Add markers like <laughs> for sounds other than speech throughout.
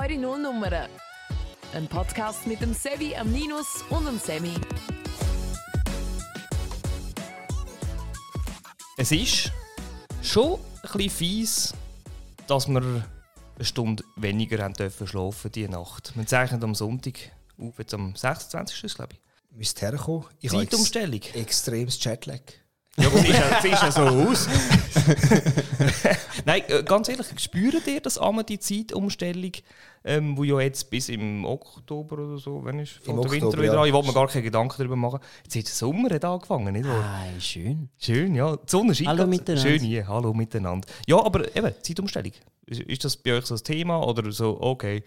Eure Nullnummern. Ein Podcast mit dem Sevi, am Ninus und dem Semi. Es ist schon ein bisschen fies, dass wir eine Stunde weniger haben dürfen schlafen diese Nacht. Wir zeichnen am Sonntag auf, jetzt am 26. ist, glaube ich. Müsste herkommen. Ich habe ex Zeitumstellung. extremes Jetlag. Ja, aber sieht ja, <laughs> sieht ja so aus. <laughs> Nein, äh, ganz ehrlich, spürt ihr das einmal die Zeitumstellung, ähm, wo ja jetzt bis im Oktober oder so, wenn ist Im der Winter wieder ja. an. Ich wollte mir gar keine Gedanken darüber machen. Jetzt hat der Sommer hat angefangen, nicht wahr? Nein, schön. Schön, ja. Die Sonne scheint Hallo miteinander. Schön hier, hallo miteinander. Ja, aber eben, Zeitumstellung. Ist, ist das bei euch so ein Thema oder so, okay?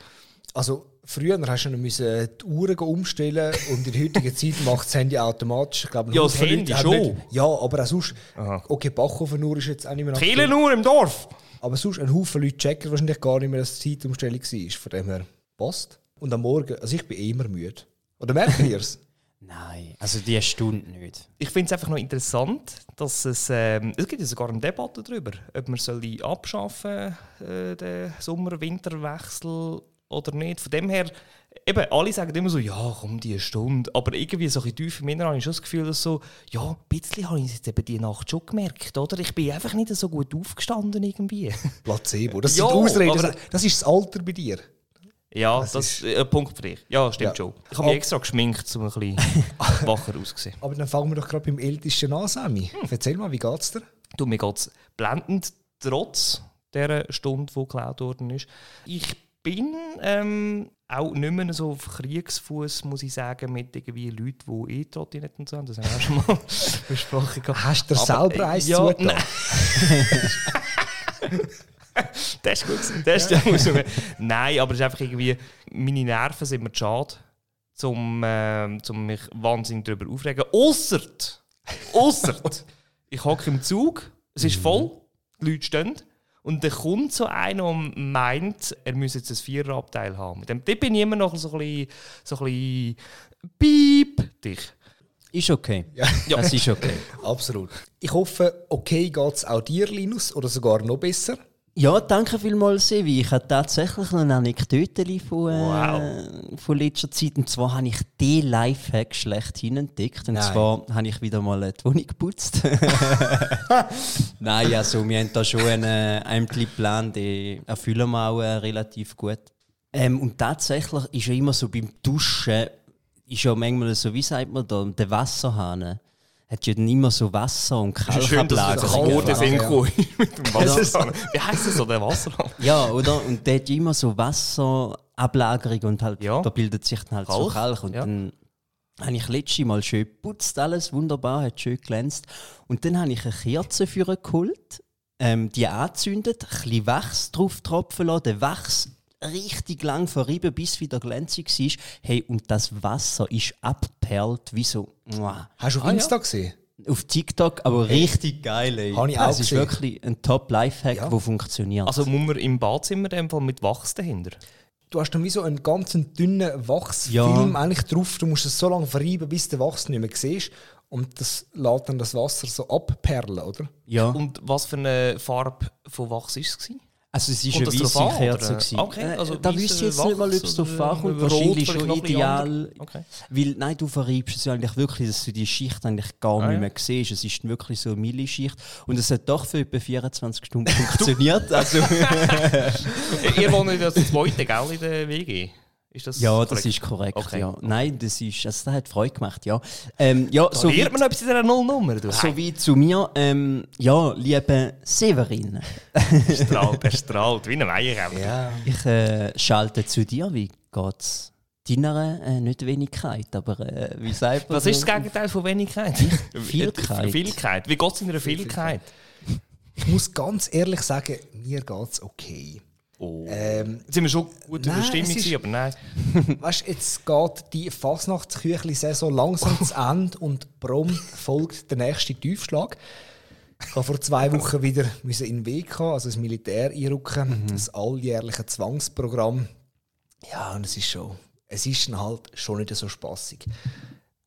Also früher hast du noch müssen die Uhren umstellen <laughs> und in der heutigen Zeit macht das Handy automatisch. Ich glaube, Ja, das Handy schon. Nicht, ja, aber auch sonst. Aha. Okay, Bachhofen-Uhr ist jetzt auch nicht mehr aktuell. Viele nur im Dorf! Aber sonst ein Haufen Leute checken wahrscheinlich gar nicht mehr, dass die Zeitumstellung war. Von dem her passt. Und am Morgen, also ich bin eh immer müde. Oder merkt ihr es? <laughs> Nein, also die Stunde nicht. Ich finde es einfach noch interessant, dass es, ähm, es gibt ja sogar eine Debatte darüber, ob man soll abschaffen äh, den Sommer-Winterwechsel oder nicht. Von dem her, eben, alle sagen immer so, ja, komm, die Stunde. Aber irgendwie so ein tief im Inneren habe ich schon das Gefühl, dass so, ja, ein bisschen habe ich es jetzt eben die Nacht schon gemerkt, oder? Ich bin einfach nicht so gut aufgestanden irgendwie. <laughs> Placebo. Das Ja, sind Ausreden. Das, das ist das Alter bei dir. Ja, Das das, ist ein Punkt für dich. Ja, stimmt Ja. schon. Ich habe mich extra geschminkt, um ein bisschen <laughs> wacher auszusehen. Aber dann fangen wir doch gerade beim Ältesten an, Sammy. Hm. Erzähl mal, wie geht's dir? Du, mir geht es blendend, trotz dieser Stunde, die geklaut worden ist. Ich bin ähm, auch nicht mehr so auf Kriegsfuß, muss ich sagen, mit irgendwie Leuten, die E-Trottinette und so. Das haben wir auch schon mal <laughs> besprochen. gehabt. Hast du dir selber äh, eins ja, zugetan? nein. <laughs> Das ist gut. Das das muss man- Nein, aber es ist einfach irgendwie, meine Nerven sind mir zu schade, um, um mich wahnsinnig darüber aufregen. Ausser, ausser, <laughs> ich hocke im Zug, es ist voll, die Leute stehen. Und dann kommt so einer und meint, er müsse jetzt ein Viererabteil haben. Mit dem bin ich immer noch so ein bisschen, so ein bisschen piep dich. Ist okay. Ja. Ja. Es ist okay. <laughs> Absolut. Ich hoffe, okay geht's auch dir, Linus, oder sogar noch besser. Ja, danke vielmals, Sevi. Ich habe tatsächlich noch eine Anekdote von, äh, von letzter Zeit. Und zwar habe ich den Lifehack schlechthin entdeckt. Und Nein. zwar habe ich wieder mal die Wohnung geputzt. <laughs> <laughs> Nein, also wir haben da schon einen, äh, einen Plan, den erfüllen wir auch äh, relativ gut. Ähm, und tatsächlich ist ja immer so beim Duschen, ist ja manchmal so, wie sagt man da, der Wasserhahn hat ja dann immer so Wasser und Schön, dass Kalkablagen. das Kalk- gute Ja. Sinn Ja. gekommen mit dem Wasserhahn. Wie heisst das so, der Wasserhahn? Ja, oder? Und der hat immer so Wasserablagerung und halt, Ja. da bildet sich dann halt so Kalk, Kalk. Und ja. dann habe ich letztes Mal schön geputzt, alles wunderbar, hat schön glänzt. Und dann habe ich eine Kerze für geholt, ähm, die angezündet, ein bisschen Wachs drauf tropfen lassen, den Wachs richtig lang verrieben, bis wieder glänzig war. Hey, und das Wasser ist abperlt wie so. Muah. Hast du auf Ah, ja. Insta gesehen? Auf TikTok, aber richtig geil. Ey. Habe ich auch Das ist gesehen. wirklich ein Top-Lifehack, Ja. der funktioniert. Also muss man im Badzimmer in dem Fall mit Wachs dahinter? Du hast dann wie so einen ganz dünnen Wachsfilm Ja. eigentlich drauf. Du musst es so lange verreiben, bis du den Wachs nicht mehr siehst. Und das lässt dann das Wasser so abperlen, oder? ja. Und was für eine Farbe von Wachs war es? Also es war eine weisse Kerze. gewesen. Okay, also äh, da weisse wüsste ich jetzt nicht mal, ob es Wachs oder ankommt. Wahrscheinlich schon ideal. Okay. Weil, nein, du verreibst es ja eigentlich wirklich, dass du die Schicht eigentlich gar Ah, nicht ja. mehr siehst. Es ist wirklich so eine Millischicht. Und es hat doch für etwa 24 Stunden <laughs> funktioniert. Also, <laughs> Ihr wohnt ja das zweite, gell, in der WG? Ist das ja, das korrekt? ist korrekt. Okay. Ja. Nein, das ist, also, das hat Freude gemacht, ja. Ähm, ja, Da so lernt man noch etwas in dieser Nullnummer. Du so weit zu mir. Ähm, ja, liebe Severin, Er strahlt, <laughs> er strahlt, wie ein Weihenkämmer. Ja. ich äh, schalte zu dir. Wie geht's? Deiner äh, nicht Wenigkeit, aber äh, wie sagt man Was ist das Gegenteil von Wenigkeit? <laughs> Vielkeit. Vielkeit. Wie geht es in der Vielkeit? Ich muss ganz ehrlich sagen, mir geht's okay. Oh. Ähm, Jetzt sind wir schon gut in der Nein, Stimmung, ist- aber nein. weißt du, jetzt geht die Fasnachtsküchli-Saison langsam zu Ende und prompt folgt der nächste Tiefschlag. Ich habe vor zwei Wochen wieder müssen in den Weg haben, also das Militär einrücken, das alljährliche Zwangsprogramm. Ja, und es ist schon, es ist dann halt schon nicht so spaßig.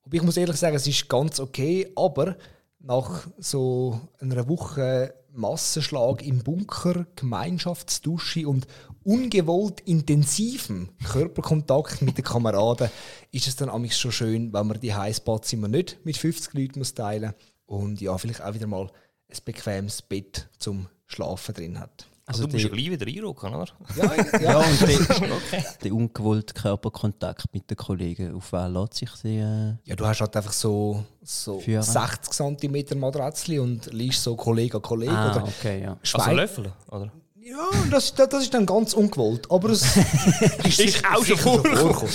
Aber ich muss ehrlich sagen, es ist ganz okay, aber nach so einer Woche Massenschlag im Bunker, Gemeinschaftsdusche und ungewollt intensivem Körperkontakt mit den Kameraden ist es dann amigs schon schön, wenn man die Heißbadzimmer nicht mit 50 Leuten muss teilen und ja, vielleicht auch wieder mal ein bequemes Bett zum Schlafen drin hat. Also, du musst ja gleich wieder reinrücken, oder? Ja, ja. <laughs> Ja, und der, der ungewollte Körperkontakt mit den Kollegen, auf wen lässt sich die... Äh, Ja, du hast halt einfach so, so Führen. 60 cm Matratzli und liest so Kollege an Kollege ah, oder okay, ja. Also Schwein. Löffel, oder? Ja, das, das, das ist dann ganz ungewollt. Aber es <laughs> ist sicher- auch schon vorgekommen.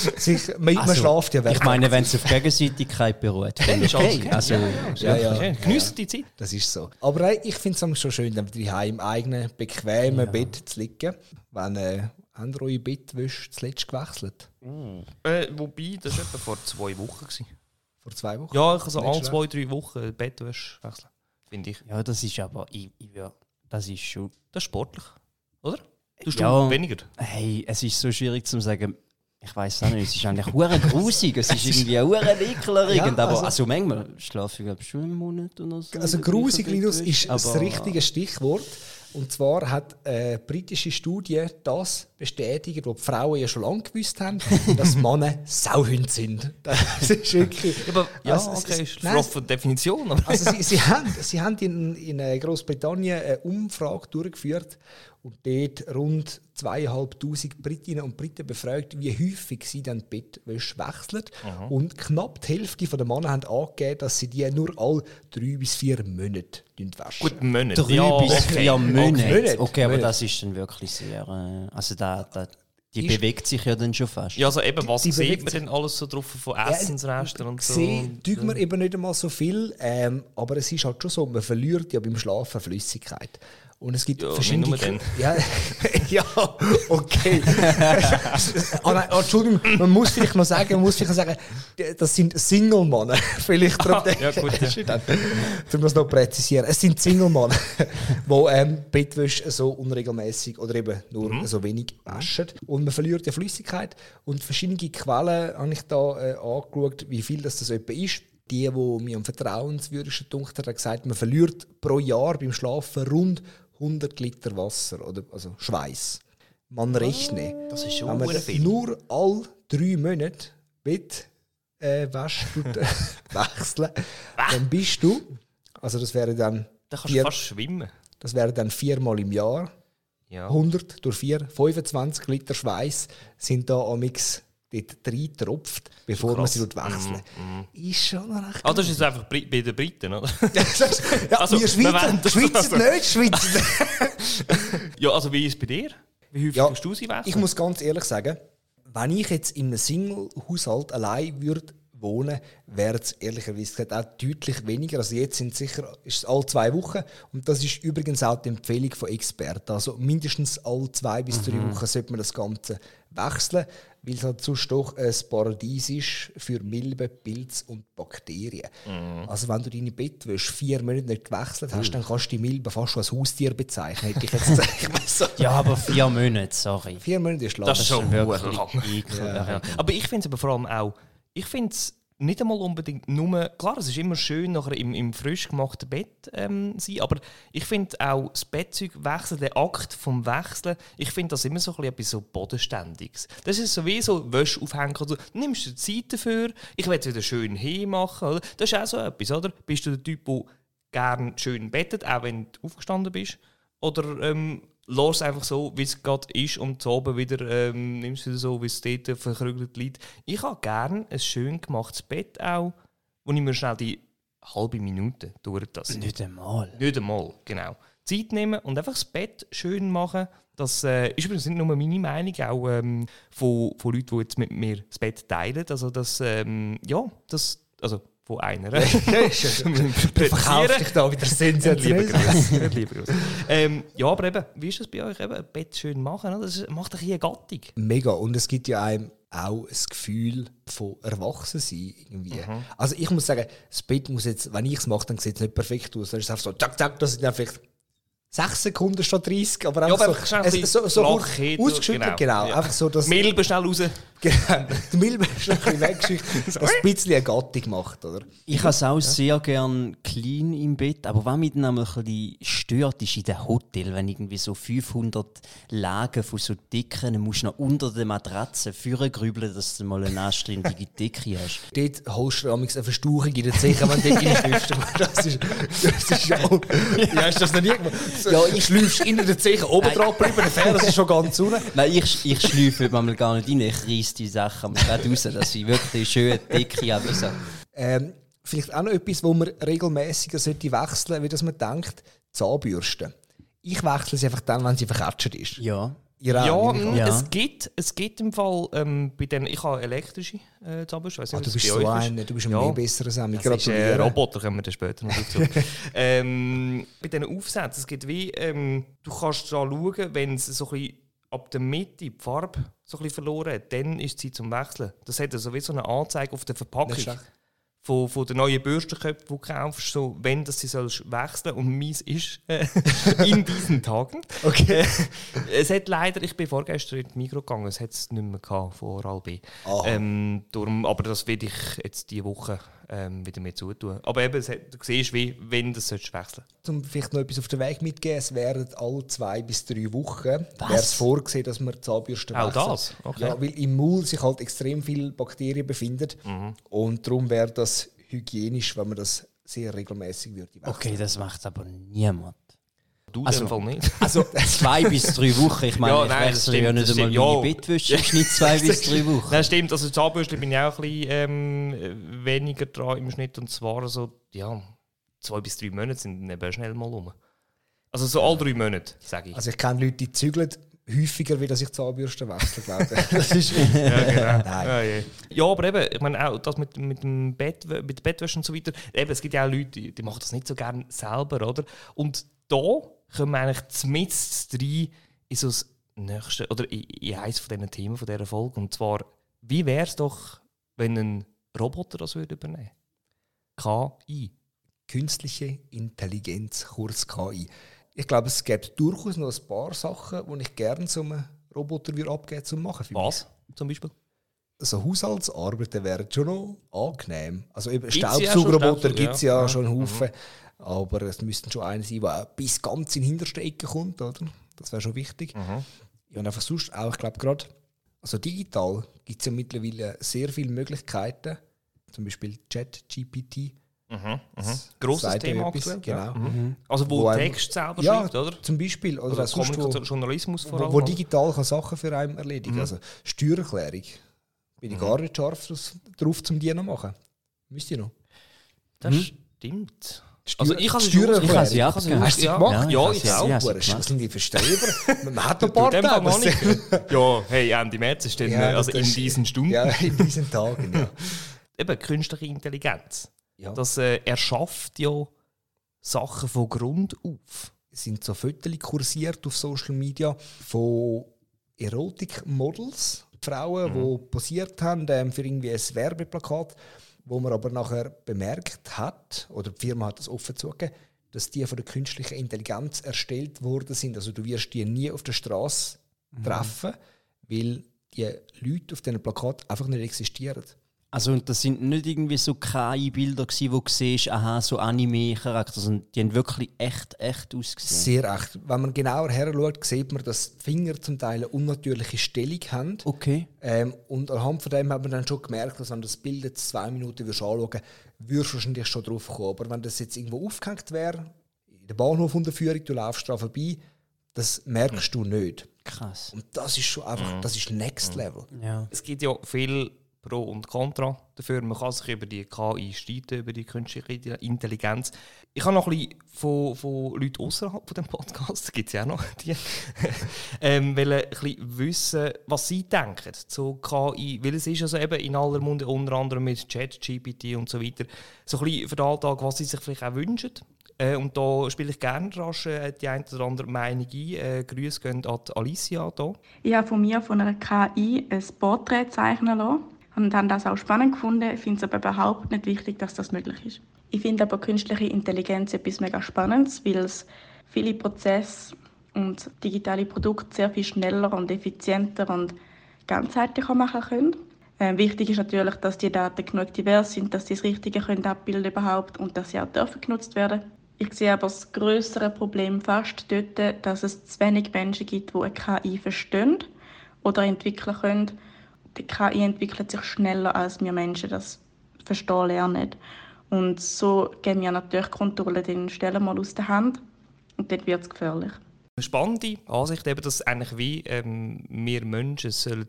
Man, man Also, schläft ja weg. Ich meine, wenn es auf Gegenseitigkeit beruht, dann ist okay. alles Also, ja, ja, Okay, Geniessen die Zeit. Das ist so. Aber äh, ich finde es schon schön, dann wieder im eigenen, bequemen Bett zu liegen. Wenn äh, haben ihr eure Bettwäsche zuletzt gewechselt? Äh, wobei, das war etwa vor zwei Wochen. Gewesen. Vor zwei Wochen? Ja, ich kann so Nicht alle zwei, drei Wochen Bettwäsche wechseln. Finde ich. ja, das ist aber... Ich, ich, ja, das ist schon... Das ist sportlich. Oder? Tust Ja. du weniger? Hey, es ist so schwierig zu sagen. Ich weiß auch nicht, es ist eigentlich hure grusig, es ist <laughs> irgendwie hure ekelerregend, Ja, aber also- also, manchmal schlafe ich glaube schon einen Monat oder so. Also grusig, Linus, ist das richtige Stichwort. Und zwar hat eine britische Studie das bestätigt, was die Frauen ja schon lange gewusst haben, <laughs> dass Männer Sauhunde sind. Das ist wirklich... Aber, ja, Also, es okay, ist- eine von Definition. Aber Also sie, sie haben, sie haben in, in äh, Großbritannien eine Umfrage durchgeführt und dort rund zweieinhalbtausend Britinnen und Briten befragt, wie häufig sie dann die Bettwäsche wechseln. Und knapp die Hälfte der Männer haben angegeben, dass sie die nur alle drei bis vier Monate waschen. Gut, Monate. Drei ja, bis okay. vier Monate. Monate. Okay, aber Monate. das ist dann wirklich sehr. Äh, also da, da, die Ist- bewegt sich ja dann schon fast. Ja, also eben, was Die sieht bewegt man denn alles so drauf von Essensresten und so? Sehen tut man eben nicht einmal so viel, ähm, aber es ist halt schon so, man verliert ja beim Schlafen Flüssigkeit. Und es gibt Ja, verschiedene... Ja, <laughs> ja, okay. oh nein, oh, Entschuldigung, man muss vielleicht noch sagen, man muss vielleicht sagen, das sind Single-Männer. <laughs> vielleicht darum ja, gut, ja. <laughs> um das noch präzisieren. Es sind Single-Männer, die ähm, Bettwäsche so unregelmäßig oder eben nur Mhm. so wenig waschen. Und man verliert ja Flüssigkeit. Und verschiedene Quellen habe ich da äh, angeschaut, wie viel das, das etwa ist. Die, die mir am vertrauenswürdigsten hat, hat gesagt, man verliert pro Jahr beim Schlafen rund 100 Liter Wasser, oder, also Schweiß. Man rechne. Das ist schon Wenn man viel. nur alle drei Monate Bett äh, wäscht und <laughs> äh, wechseln, dann bist du, also das wäre dann, Da kannst vier, du fast schwimmen. das wäre dann viermal im Jahr, Ja. 100 durch 4, 25 Liter Schweiß sind da am Mix dort reintropft, bevor man. Mhm, sie dort wechseln. Ist schon noch recht. Ah, das ist einfach bei den Briten, oder? <laughs> ja, Also, wir Schweizer, Schweizer also- nicht, Schweizer <laughs> ja, also wie ist es bei dir? Wie häufig Ja, musst du sie wechseln? Ich muss ganz ehrlich sagen, wenn ich jetzt in einem Single-Haushalt allein würde wohnen, wäre es ehrlicherweise gesagt auch deutlich weniger. Also jetzt sind es sicher ist alle zwei Wochen und das ist übrigens auch die Empfehlung von Experten. Also mindestens alle zwei bis drei Wochen sollte man das Ganze wechseln, weil es halt sonst doch ein Paradies ist für Milben, Pilze und Bakterien. Also wenn du deine Bettwäsche vier Monate nicht gewechselt hast, dann kannst du die Milben fast schon als Haustier bezeichnen, hätte ich jetzt <laughs> gesagt. So, Ja, aber vier Monate, sorry. Vier Monate ist lang. Das ist schon wirklich lang. Ja. Aber ich finde es aber vor allem auch, ich finde es nicht einmal unbedingt nur, klar, es ist immer schön nachher im, im frisch gemachten Bett ähm, sein, aber ich finde auch das Bettzeug wechseln, der Akt vom Wechseln, ich finde das immer so ein bisschen etwas so Bodenständiges. Das ist so wie so Wäsche aufhängen, du nimmst dir Zeit dafür, ich will es wieder schön hinmachen, oder? Das ist auch so etwas, oder? Bist du der Typ, der gerne schön bettet, auch wenn du aufgestanden bist? Oder ähm, lass es einfach so, wie es gerade ist und zu oben wieder ähm, nimmst du so, wie es dort verkrügelt liegt. Ich habe gerne ein schön gemachtes Bett auch, wo ich mir schnell die halbe Minute durch das. Nicht einmal. Nicht einmal, genau. Zeit nehmen und einfach das Bett schön machen. Das äh, ist übrigens nicht nur meine Meinung, auch ähm, von, von Leuten, die jetzt mit mir das Bett teilen. Also das, ähm, ja, das, also von einer. <laughs> Verkauf dich da wieder sensationell. Grüße. <laughs> Liebe Grüße. Ähm, ja, aber eben, wie ist das bei euch? Eben, ein Bett schön machen, oder? das macht bisschen eine Gattung. Mega. Und es gibt ja einem auch ein Gefühl von Erwachsensein irgendwie. Also ich muss sagen, das Bett muss jetzt, wenn ich es mache, dann sieht es nicht perfekt aus. Dann ist es einfach so, zack, zack, das ist dann vielleicht 6 Sekunden statt 30, aber Ja, einfach aber schnell ein so, bisschen so, so hin, ausgeschüttelt, genau. Ja. Einfach so, dass Milbe schnell raus. <laughs> genau, die Milbe ist ein bisschen <laughs> weggeschickt, dass es ein bisschen eine Gattung macht, oder? Ich habe es auch sehr gern clean im Bett, aber was mich dann einmal ein bisschen stört, ist in den Hotel, wenn irgendwie so 500 Lagen von so Decken, dann musst du noch unter der Matratze vorgrübeln, dass du mal eine anständige Decke hast. <laughs> Dort holst du amigs eine Verstauchung in der Zeche, wenn du dort reinschläfst. Das ist, das ist ja auch... Ja, hast du das noch nie gemacht? Ja, ich schläfst in der Zeche oben drauf bleiben, der Fernseher ist schon ganz unten. Nein, ich, ich schläfe manchmal gar nicht rein, ich reiss die Sachen raus, dass ich wirklich eine schöne Decke habe. So. Ähm, vielleicht auch noch etwas, wo man regelmäßiger sollte wechseln, wie dass man denkt, Zahnbürste. Ich wechsle sie einfach dann, wenn sie verkatscht ist. Ja. Ja, Ja. Es, gibt, es gibt im Fall ähm, bei den, ich habe elektrische äh, Zahnbürste. nicht, Ah, du bist so euch ist. ein, du bist ein Ja. mehr besserer Sammy. Das ist Gratuliere. Roboter, kommen wir dann später noch dazu. <laughs> ähm, bei diesen Aufsätzen, es gibt wie, ähm, du kannst da schauen, wenn es so ein bisschen ab der Mitte die Farbe so ein bisschen verloren hat, dann ist es Zeit zum Wechseln. Das hat also wie so eine Anzeige auf der Verpackung. Von, von den neuen Bürstenköpfen, die du kaufst, so, wenn das sie sollst wechseln und meins ist äh, <laughs> in diesen Tagen. Okay. Es hat leider, ich bin vorgestern in die Migros gegangen, es hat es nicht mehr gehabt, von Oral B. Ähm, darum, aber das werde ich jetzt diese Woche ähm, wieder mehr zutun. Aber eben, hat, du siehst, wie, wenn das sollst wechseln Um vielleicht noch etwas auf den Weg mitzugeben, es wären alle zwei bis drei Wochen wäre es vorgesehen, dass man Zahnbürsten Auch wechselt. das? Okay. Ja, weil im Maul sich halt extrem viele Bakterien befinden Mhm. und darum wäre das hygienisch, wenn man das sehr regelmäßig würde wechseln. Okay, das macht aber niemand. Du Also- Fall nicht. Also <laughs> zwei bis drei Wochen. Ich meine, Ja, ich nein, das wechsle ja stimmt, nicht das einmal stimmt. meine Ja. Bettwäsche im Schnitt zwei <laughs> bis drei Wochen. Nein, stimmt. Also Zahnbürste bin ich auch ein bisschen ähm, weniger dran im Schnitt. Und zwar so, ja, zwei bis drei Monate sind dann eben schnell mal um. Also so alle drei Monate, sage ich. Also ich kenne Leute, die zügeln häufiger, wie dass ich Zahnbürsten wechsle, glaube ich. <laughs> Das ist, ja, genau. Nein. Ja, ja. ja, aber eben, ich meine auch das mit, mit dem Bett, mit der Bettwäsche und so weiter. Eben, es gibt ja auch Leute, die, die machen das nicht so gerne selber, oder? Und da kommen wir eigentlich zumindest rein in so das nächste, oder in, in eines von diesen Themen von dieser Folge. Und zwar, wie wäre es doch, wenn ein Roboter das würde übernehmen KI. künstliche Intelligenz, kurz KI. Ich glaube, es gibt durchaus noch ein paar Sachen, die ich gerne so einem Roboter würde abgeben zum machen. für mich. Was zum Beispiel? So Haushaltsarbeiten wären schon noch angenehm. Also eben Staubsaugerroboter Staubsauger, gibt es ja, ja. Mhm. schon einen Haufen. Aber es müssten schon einer sein, der bis ganz in die hinterste Ecke kommt. Oder? Das wäre schon wichtig. Mhm. Ja, und einfach sonst auch, ich glaube gerade, also digital gibt es ja mittlerweile sehr viele Möglichkeiten. Zum Beispiel Chat-GPT. Mhm. Mhm. Grosses Thema etwas, aktuell. Genau. Mhm. Also wo, Wo Text selber Ja, schreibt, oder? zum Beispiel. Oder, Oder auch sonst, wo, Kommunikation, Journalismus vor wo, allem. wo oder? digital kann Sachen für einen erledigen. Mhm. Also Steuererklärung. Bin ich gar nicht scharf das- drauf, zum die noch machen. Müsst ihr noch. Das Mhm. stimmt. Also ich habe Steuererklärung. Ich habe sie habe Hast du gemacht? ja, ich auch. Was sind die für Streber? Man hat <laughs> ein paar Tage. <laughs> ja, hey, Ende März ist dann, Ja, äh, also in diesen Stunden. Ja, in diesen Tagen, ja. <laughs> Eben, künstliche Intelligenz. Das äh, erschafft ja Sachen von Grund auf. Es sind so Fotos kursiert auf Social Media von Erotik-Models, Frauen, die posiert haben ähm, für irgendwie ein Werbeplakat, wo man aber nachher bemerkt hat, oder die Firma hat das offen zugegeben, dass die von der künstlichen Intelligenz erstellt worden sind. Also du wirst die nie auf der Straße treffen, weil die Leute auf diesen Plakat einfach nicht existieren. Also und das sind nicht irgendwie so KI-Bilder gsi, wo du siehst, aha, so Anime-Charakter, sondern die haben wirklich echt, echt ausgesehen. Sehr echt. Wenn man genauer her schaut, sieht man, dass die Finger zum Teil eine unnatürliche Stellung haben. Okay. Ähm, und anhand von dem hat man dann schon gemerkt, dass wenn du das Bild jetzt zwei Minuten würdest anschauen würdest, würdest du wahrscheinlich schon drauf kommen. Aber wenn das jetzt irgendwo aufgehängt wäre, in der Bahnhofunterführung, du laufst da vorbei, das merkst du nicht. Krass. Und das ist schon einfach, das ist Next Level. Ja. Es gibt ja viel Pro und Contra dafür. Man kann sich über die KI streiten, über die künstliche Intelligenz. Ich habe noch ein bisschen von, von Leuten außerhalb von dem Podcast, <laughs> gibt es ja auch noch die, <laughs> ähm, wollen ein bisschen wissen, was sie denken zu KI. Weil es ist also eben in aller Munde, unter anderem mit Chat, GPT und so weiter, so ein bisschen für den Alltag, was sie sich vielleicht auch wünschen. Äh, und da spiele ich gerne rasch äh, die eine oder andere Meinung ein. Äh, Grüße gehen an Alicia hier. Ich habe von mir von einer KI ein Porträt zeichnen lassen und habe das auch spannend gefunden. Finde es aber überhaupt nicht wichtig, dass das möglich ist. Ich finde aber künstliche Intelligenz etwas mega Spannendes, weil es viele Prozesse und digitale Produkte sehr viel schneller und effizienter und ganzheitlicher machen können. Äh, wichtig ist natürlich, dass die Daten genug divers sind, dass sie das Richtige können abbilden überhaupt und dass sie auch dürfen genutzt werden. Ich sehe aber das größere Problem fast dort, dass es zu wenig Menschen gibt, die eine KI verstehen oder entwickeln können. Die KI entwickelt sich schneller, als wir Menschen das verstehen lernen. Und so geben wir natürlich Kontrolle den Stellen mal aus der Hand und dann wird es gefährlich. Eine spannende Ansicht, eben, dass eigentlich wie ähm, wir Menschen sollen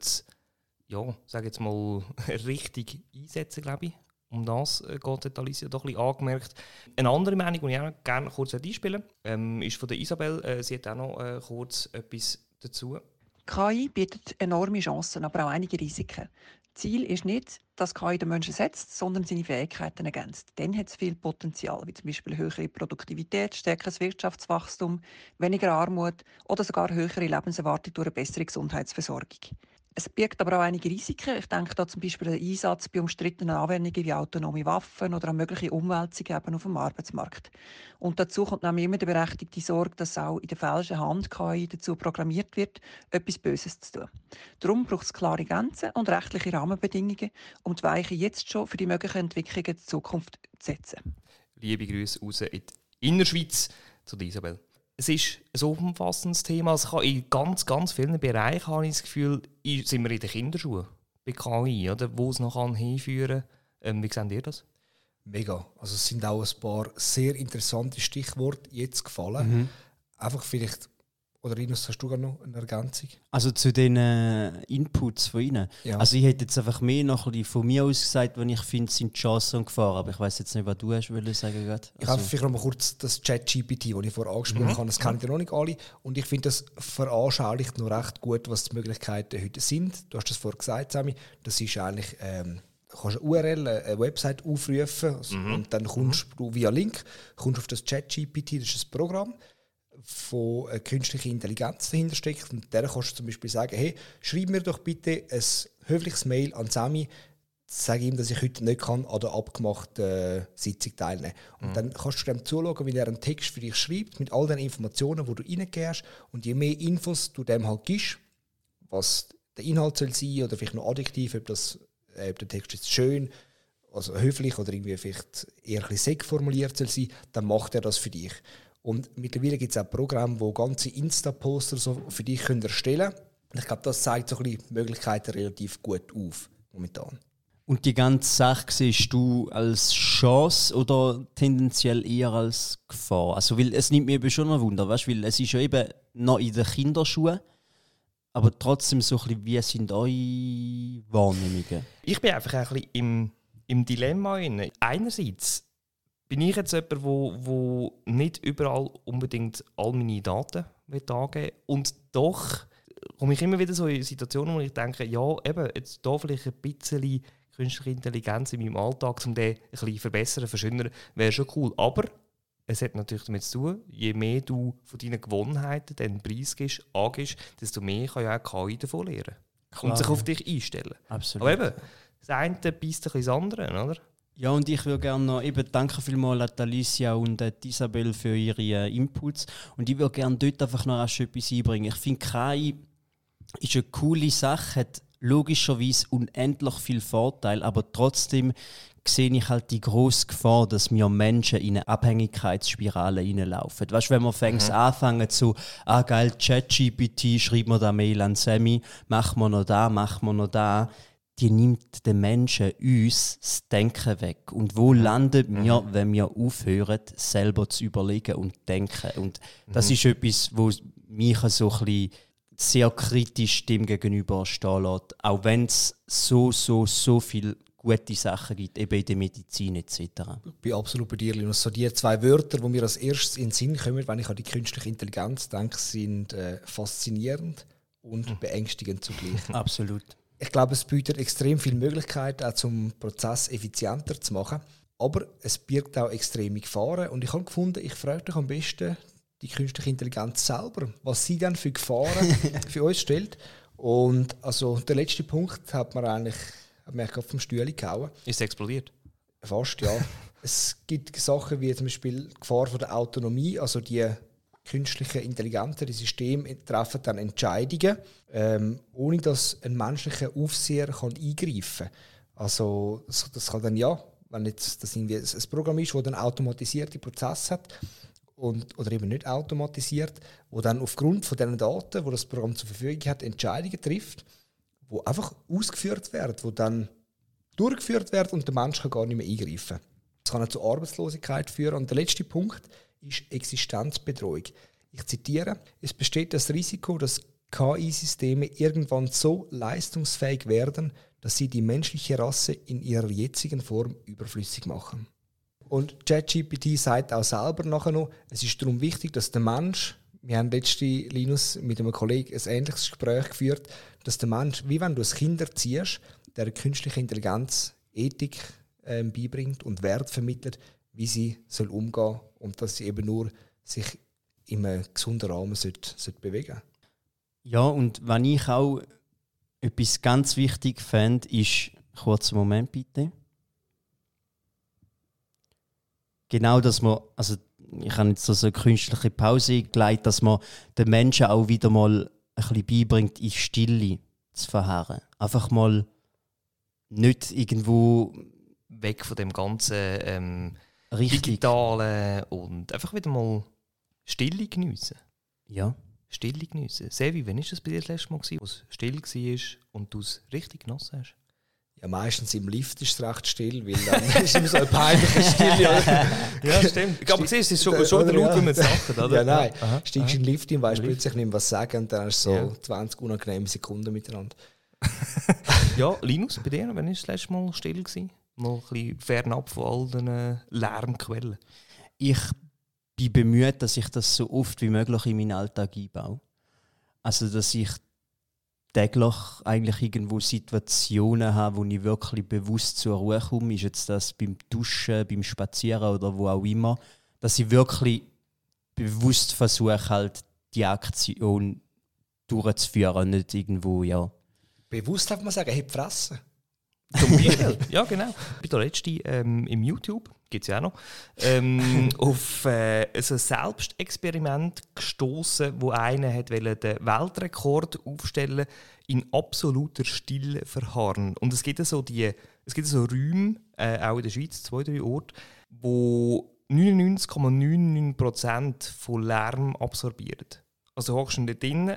ja, sage jetzt mal, <laughs> richtig einsetzen, glaube ich. Um das äh, geht Alicia doch ein bisschen angemerkt. Eine andere Meinung, die ich auch gerne kurz einspielen ähm, ist von der Isabel. Äh, sie hat auch noch äh, kurz etwas dazu. KI bietet enorme Chancen, aber auch einige Risiken. Ziel ist nicht, dass KI den Menschen setzt, sondern seine Fähigkeiten ergänzt. Dann hat es viel Potenzial, wie zum Beispiel höhere Produktivität, stärkeres Wirtschaftswachstum, weniger Armut oder sogar höhere Lebenserwartung durch eine bessere Gesundheitsversorgung. Es birgt aber auch einige Risiken. Ich denke da zum Beispiel an den Einsatz bei umstrittenen Anwendungen wie autonome Waffen oder an mögliche Umwälzungen auf dem Arbeitsmarkt. Und dazu kommt nämlich immer die berechtigte Sorge, dass auch in der falschen Hand KI dazu programmiert wird, etwas Böses zu tun. Darum braucht es klare Grenzen und rechtliche Rahmenbedingungen, um die Weiche jetzt schon für die möglichen Entwicklungen der Zukunft zu setzen. Liebe Grüße raus in die Innerschweiz zu Isabel es ist ein umfassendes Thema. Also in ganz, ganz vielen Bereichen habe ich das Gefühl, sind wir in den Kinderschuhen bei KI, oder? wo es noch hinführen kann. Ähm, wie seht ihr das? Mega. Also es sind auch ein paar sehr interessante Stichworte jetzt gefallen. Mhm. Einfach vielleicht oder Rinus, hast du gar noch eine Ergänzung? Also zu den äh, Inputs von Ihnen. Ja. Also ich hätte jetzt einfach mehr noch ein von mir aus gesagt, wenn ich finde, sind die Chancen und Gefahren. Aber ich weiß jetzt nicht, was du hast wollen sagen also. Ich habe vielleicht noch mal kurz das Chat-GPT, das ich vorher angesprochen mhm. habe, das kennen ja noch nicht alle. Und ich finde, das veranschaulicht noch recht gut, was die Möglichkeiten heute sind. Du hast das vorher gesagt, Sammy. Das ist eigentlich... Ähm, du kannst eine URL, eine Website aufrufen also, mhm. und dann kommst mhm. du via Link kommst auf das ChatGPT, das ist ein Programm von äh, künstlicher Intelligenz dahinter steckt. Und der kannst du zum Beispiel sagen, hey, schreib mir doch bitte ein höfliches Mail an Sami, sage ihm, dass ich heute nicht kann an der abgemachten äh, Sitzung teilnehmen Und mhm. dann kannst du dem zuschauen, wie er einen Text für dich schreibt, mit all den Informationen, die du reingehst. Und je mehr Infos du dem halt gibst, was der Inhalt soll sein oder vielleicht noch Adjektiv, ob, das, äh, ob der Text jetzt schön, also höflich oder irgendwie vielleicht eher ein bisschen formuliert soll sein, dann macht er das für dich. Und mittlerweile gibt es auch Programme, die ganze Insta-Poster so für dich können erstellen können. Ich glaube, das zeigt so ein bisschen die Möglichkeiten relativ gut auf momentan. Und die ganze Sache siehst du als Chance oder tendenziell eher als Gefahr? Also, weil es nimmt mir eben schon ein Wunder, weißt, weil es ist ja eben noch in den Kinderschuhen, aber trotzdem so ein bisschen, wie sind eure Wahrnehmungen? Ich bin einfach ein bisschen im, im Dilemma. Einerseits bin ich jetzt jemand, wo, wo nicht überall unbedingt all meine Daten angeben und doch komme ich immer wieder so in Situationen, wo ich denke, ja, eben, jetzt da vielleicht ein bisschen künstliche Intelligenz in meinem Alltag, um den ein bisschen verbessern, verschönern, wäre schon cool. Aber es hat natürlich damit zu tun, je mehr du von deinen Gewohnheiten den Preis gibst, angibst, desto mehr kann ja auch KI davon lernen. Klar, und sich auf dich einstellen. Absolut. Aber eben, das eine beißt ein bisschen das andere, oder? Ja, und ich würde gerne noch eben danke vielmals an Alicia und an Isabel für ihre äh, Inputs. Und ich würde gerne dort einfach noch etwas einbringen. Ich finde, KI ist eine coole Sache, hat logischerweise unendlich viel Vorteil, aber trotzdem sehe ich halt die große Gefahr, dass wir Menschen in eine Abhängigkeitsspirale reinlaufen. Weißt du, wenn wir fängst mhm. anfangen zu, ah geil, ChatGPT, schreib mir da Mail an Sammy, mach wir noch da, mach wir noch da die nimmt den Menschen uns das Denken weg. Und wo mhm. landen wir, mhm. wenn wir aufhören, selber zu überlegen und denken? Und das mhm. ist etwas, wo mich so ein bisschen sehr kritisch dem gegenüber stehen lässt. Auch wenn es so, so, so viele gute Sachen gibt, eben in der Medizin etc. Ich bin absolut bei dir, Linus. So die zwei Wörter, die mir als erstes in den Sinn kommen, wenn ich an die künstliche Intelligenz denke, sind äh, faszinierend und mhm. beängstigend zugleich. <laughs> Absolut ich glaube, es bietet extrem viele Möglichkeiten, auch zum Prozess effizienter zu machen. Aber es birgt auch extreme Gefahren. Und ich habe gefunden, ich frage dich am besten die künstliche Intelligenz selber, was sie dann für Gefahren <laughs> für uns stellt. Und also der letzte Punkt hat man eigentlich hat mich auf dem Stuhl gehauen. Ist es explodiert? Fast, ja. <laughs> es gibt Sachen wie zum Beispiel die Gefahr von der Autonomie, also die künstliche, intelligentere Systeme treffen dann Entscheidungen, ähm, ohne dass ein menschlicher Aufseher kann eingreifen kann. Also das, kann dann ja, wenn jetzt das irgendwie ein Programm ist, das dann automatisierte Prozesse hat, und, oder eben nicht automatisiert, wo dann aufgrund von den Daten, wo das Programm zur Verfügung hat, Entscheidungen trifft, wo einfach ausgeführt werden, wo dann durchgeführt werden und der Mensch kann gar nicht mehr eingreifen. Das kann auch zu Arbeitslosigkeit führen. Und der letzte Punkt ist Existenzbedrohung. Ich zitiere: Es besteht das Risiko, dass KI-Systeme irgendwann so leistungsfähig werden, dass sie die menschliche Rasse in ihrer jetzigen Form überflüssig machen. Und ChatGPT sagt auch selber nachher noch, es ist darum wichtig, dass der Mensch, wir haben letzte Linus mit einem Kollegen ein ähnliches Gespräch geführt, dass der Mensch, wie wenn du ein Kind erziehst, der künstliche Intelligenz Ethik äh, beibringt und Wert vermittelt, wie sie soll umgehen und dass sie eben nur sich in einem gesunden Rahmen sollte, sollte bewegen Ja, und wenn ich auch etwas ganz wichtig fände, ist, kurzen Moment bitte. genau, dass man, also ich habe jetzt so eine künstliche Pause gelegt, dass man den Menschen auch wieder mal ein bisschen beibringt, in Stille zu verharren. Einfach mal nicht irgendwo weg von dem ganzen ähm, richtig. Digitalen und einfach wieder mal Stille geniessen. Ja. Stille geniessen. Sevi, wann war das bei dir das letzte Mal, wo es still war und du es richtig genossen hast? Ja, meistens im Lift ist es recht still, weil dann <laughs> ist immer so eine peinliche Stille. <laughs> ja, stimmt. Aber siehst, es ist schon, schon der Laut, wie man es sagt, oder? <laughs> Ja, nein. Aha, Steigst in den Lift hin, weißt plötzlich nicht mehr, was sagen und dann hast du so ja. 20 unangenehme Sekunden miteinander. ja, Linus, bei dir, wann war das letzte Mal still? Gewesen? Mal ein bisschen fernab von all den äh, Lärmquellen. Ich bin bemüht, dass ich das so oft wie möglich in meinen Alltag einbaue. Also, dass ich täglich eigentlich irgendwo Situationen habe, wo ich wirklich bewusst zur Ruhe komme, ist jetzt das beim Duschen, beim Spazieren oder wo auch immer, dass ich wirklich bewusst versuche, halt die Aktion durchzuführen, nicht irgendwo, ja. Bewusst darf man sagen, hey, fressen. Zum Beispiel. ja, genau. Bei der letzten ähm, im YouTube, gibt es ja auch noch, ähm, <laughs> auf äh, ein Selbstexperiment gestoßen, wo einer hat den Weltrekord aufstellen in absoluter Stille verharren. Und es gibt so die, es gibt so Räume, äh, auch in der Schweiz, zwei, drei Orte, wo 99,99% von Lärm absorbieren. Also hockst du dort drinnen,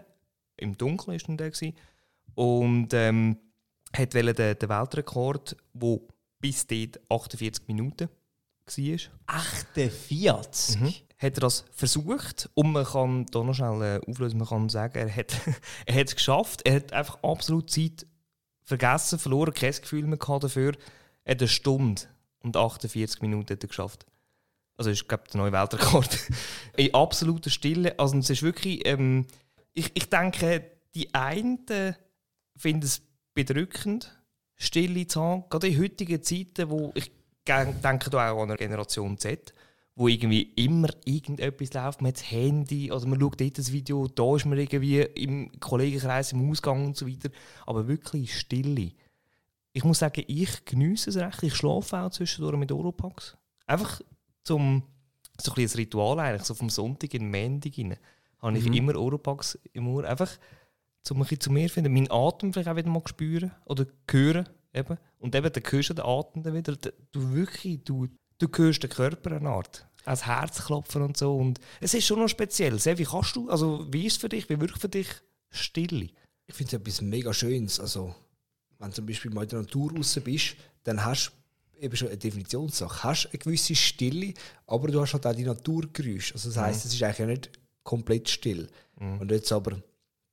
im Dunkeln war der, und ähm, hat den, den Weltrekord, der bis dort 48 Minuten war. 48? Mhm. Hat er das versucht und man kann da noch schnell äh, auflösen, man kann sagen, er hat, <laughs> er hat es geschafft, er hat einfach absolut Zeit vergessen, verloren, kein Gefühl mehr dafür. Er hat eine Stunde und 48 Minuten hat er geschafft. Also ist, glaube der neue Weltrekord. <laughs> In absoluter Stille. Also es ist wirklich, ähm, ich, ich denke, die einen finden es bedrückend, Stille zu haben. Gerade in heutigen Zeiten, wo ich denke da auch an eine Generation Z, wo irgendwie immer irgendetwas läuft, man hat das Handy oder man schaut dort das Video, da ist man irgendwie im Kollegenkreis, im Ausgang und so weiter. Aber wirklich Stille. Ich muss sagen, ich genieße es recht. Ich schlafe auch zwischendurch mit Oropax. Einfach zum so ein, ein Ritual eigentlich, so vom Sonntag in den Montag rein, habe ich mhm. immer Oropax im Ohr. Einfach um ein bisschen zu mir zu finden, meinen Atem vielleicht auch wieder mal spüren oder hören. Eben. Und eben, dann hörst du den Atem dann wieder. Du wirklich, du, du hörst den Körper eine Art. Als Herzklopfen und so. Und es ist schon noch speziell. Sehr, wie kannst du, also wie ist es für dich, wie wirkt für dich Stille? Ich finde es etwas mega Schönes. Also, wenn du zum Beispiel mal in der Natur raus bist, dann hast du eben schon eine Definitionssache. Hast eine gewisse Stille, aber du hast halt auch die Naturgeräusche. Also das heisst, mhm. es ist eigentlich nicht komplett still. Mhm. Und jetzt aber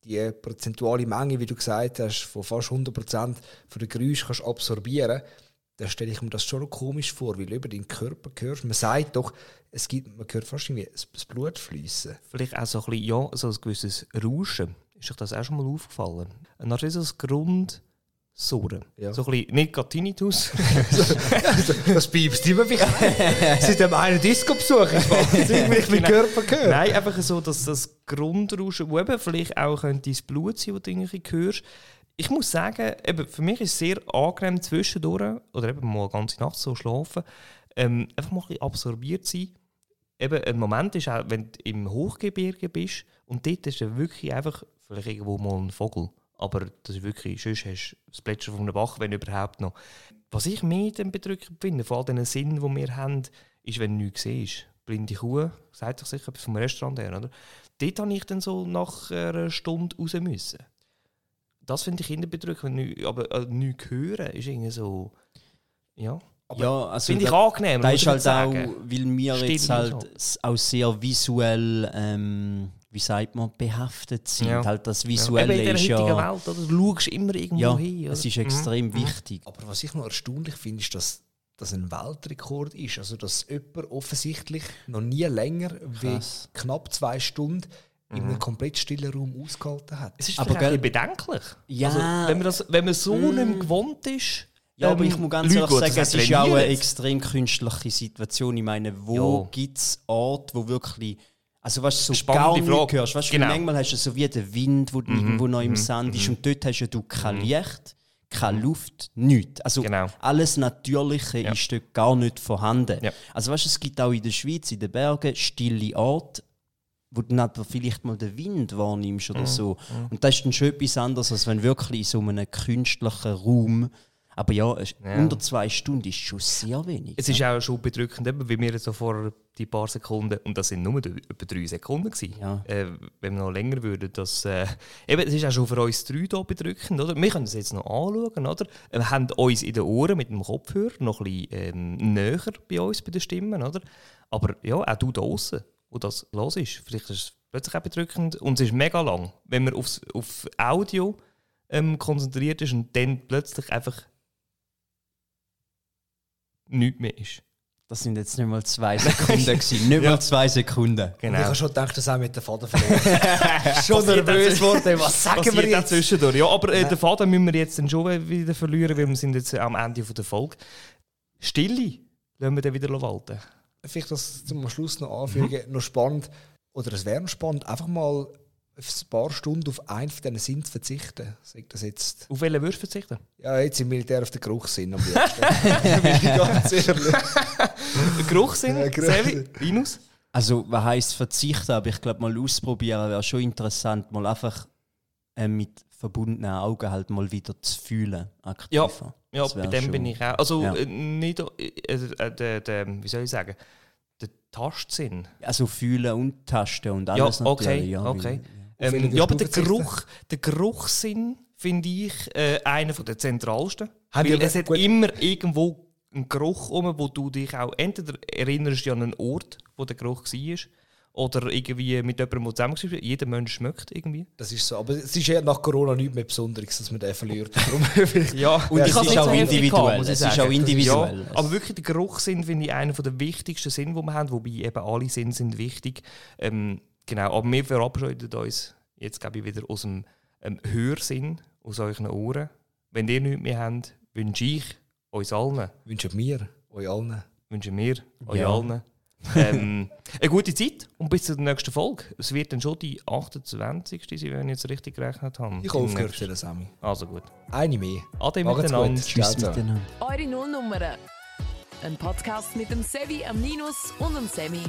die prozentuale Menge, wie du gesagt hast, von fast 100% von den Geräuschen kannst absorbieren, dann stelle ich mir das schon komisch vor, weil über deinen Körper hörst. Man sagt doch, es gibt, man hört fast irgendwie das Blut fließen. Vielleicht auch so ein bisschen, ja, so ein gewisses Rauschen. Ist euch das auch schon mal aufgefallen? Ein das Grund Surren. Ja. So ein bisschen, nicht gerade Tinnitus. <laughs> <laughs> das piepst immer wie <laughs> Seit dem einen Disco-Besuch ist wahnsinnig mit genau. Körper gehört. Nein, einfach so, dass das Grundrauschen, wo eben vielleicht auch könnte das Blut sein, das du irgendwie hörst. Ich muss sagen, eben, für mich ist es sehr angenehm zwischendurch, oder eben mal eine ganze Nacht so schlafen, ähm, einfach mal ein absorbiert sein. eben ein Moment ist auch, wenn du im Hochgebirge bist und dort ist ja wirklich einfach vielleicht irgendwo mal ein Vogel. Aber das ist wirklich, sonst hast du das Plätschern von einem Bach, wenn überhaupt noch. Was ich mehr dann bedrückend finde, von all diesen Sinnen, die wir haben, ist, wenn du nichts siehst. Blinde Kuh, sagt sich sicher etwas vom Restaurant her, oder? Dort habe ich dann so nach einer Stunde raus müssen. Das finde ich eher bedrückend. wenn ich- Aber äh, nichts hören ist irgendwie so... Ja, ja, also finde ich angenehm. Da muss ist halt auch, weil wir Still jetzt halt so. auch sehr visuell, ähm, wie sagt man, behaftet sind. Ja. Halt das Ja. Visuelle Eben in der ist heutigen ja, Welt, oder? du schaust immer irgendwo ja, hin. Oder? es ist Mhm. extrem wichtig. Aber was ich noch erstaunlich finde, ist, dass das ein Weltrekord ist. Also, dass jemand offensichtlich noch nie länger Krass. wie knapp zwei Stunden in einem komplett stillen Raum ausgehalten hat. Es ist Aber gell- ein bisschen bedenklich. Ja. Also, wenn, man das, wenn man so nicht mehr gewohnt ist. Ja, aber ähm, ich muss ganz ehrlich sagen, das es ist ja auch eine extrem künstliche Situation. Ich meine, wo Ja. gibt es Orte, wo wirklich. Also, was du so Spannende gar nicht Frage. hörst. Weißt, du, Genau. Manchmal hast du so wie den Wind, wo Mhm, irgendwo noch im Sand ist, und dort hast ja du kein Licht, keine Luft, nichts. Also, Genau. alles Natürliche Ja. ist dort gar nicht vorhanden. Ja. Also, weißt, es gibt auch in der Schweiz, in den Bergen, stille Orte, wo du dann vielleicht mal den Wind wahrnimmst Mhm. oder so. Und das ist dann schon etwas anderes, als wenn wirklich in so einem künstlichen Raum. Aber ja, Ja. unter zwei Stunden ist schon sehr wenig. Es ist auch schon bedrückend, eben, wie wir so vor die paar Sekunden, und das sind nur etwa drei Sekunden gewesen, Ja. äh, wenn wir noch länger würden, das, äh, eben, es ist auch schon für uns drei hier bedrückend, oder? Wir können es jetzt noch anschauen, oder? Wir haben uns in den Ohren mit dem Kopfhörer noch ein bisschen ähm, näher bei uns, bei den Stimmen, oder? Aber ja, auch du da draußen, wo das los ist, vielleicht ist es plötzlich auch bedrückend und es ist mega lang, wenn man aufs, auf Audio ähm, konzentriert ist und dann plötzlich einfach nichts mehr ist. Das sind jetzt nicht mal zwei Sekunden gewesen. <laughs> Nicht mal zwei Sekunden. Und ich Genau. habe schon gedacht, dass auch mit der Faden verloren. <laughs> schon nervös geworden. Was sagen wir jetzt? zwischendurch. Ja, aber äh, den Faden müssen wir jetzt dann schon wieder verlieren, weil wir sind jetzt am Ende von der Folge. Stille lassen wir dann wieder walten. Vielleicht das zum Schluss noch anfügen, noch spannend, oder es wäre noch spannend, einfach mal ein paar Stunden auf einen von diesen Sinn zu verzichten. Sag das jetzt. Auf welchen würdest du verzichten? Ja, jetzt im Militär auf den Geruchssinn am liebsten. Bin ich ganz ehrlich. Geruchssinn? Ja, Sevi? Linus? Also, was heisst verzichten? Aber ich glaube, mal ausprobieren wäre schon interessant, mal einfach äh, mit verbundenen Augen halt mal wieder zu fühlen. Aktiver. Ja, Das bei dem schon- bin ich auch. Also, Ja. äh, nicht, äh, äh, der, der, wie soll ich sagen, der Tastsinn. Also fühlen und tasten und Ja, alles okay, natürlich. Ja, okay. weil- Ähm, ja, aber der? Geruch, der Geruchssinn finde ich äh, einer der zentralsten. Haben Weil es hat gut. immer irgendwo einen Geruch um, wo du dich auch entweder erinnerst an einen Ort, wo der Geruch war, oder irgendwie mit jemandem, der zusammengeschrieben. Jeder Mensch schmeckt irgendwie. Das ist so. Aber es ist ja nach Corona nichts mehr Besonderes, dass man den verliert. <laughs> Ja, Und Ja, es das ist auch so individuell. ich Es ist auch individuell. Ja, aber wirklich der Geruchssinn finde ich einer der wichtigsten Sinne, die wir haben, wobei eben alle Sinne sind wichtig. Ähm, genau, aber wir verabschieden uns jetzt glaube ich wieder aus dem ähm, Hörsinn, aus euren Ohren. Wenn ihr nichts mehr habt, wünsche ich uns allen, wünschen wir euch allen. wünschen wir euch Ja. allen ähm, <laughs> eine gute Zeit und bis zur nächsten Folge. Es wird dann schon die 28. sein, wenn ich jetzt richtig gerechnet habe. Ich hoffe, dir das Sami. Also gut. Eine mehr. Ade Macht's miteinander. gut. Tschüss miteinander. Eure Nullnummern. Ein Podcast mit dem Sevi, am Ninus und dem Semi.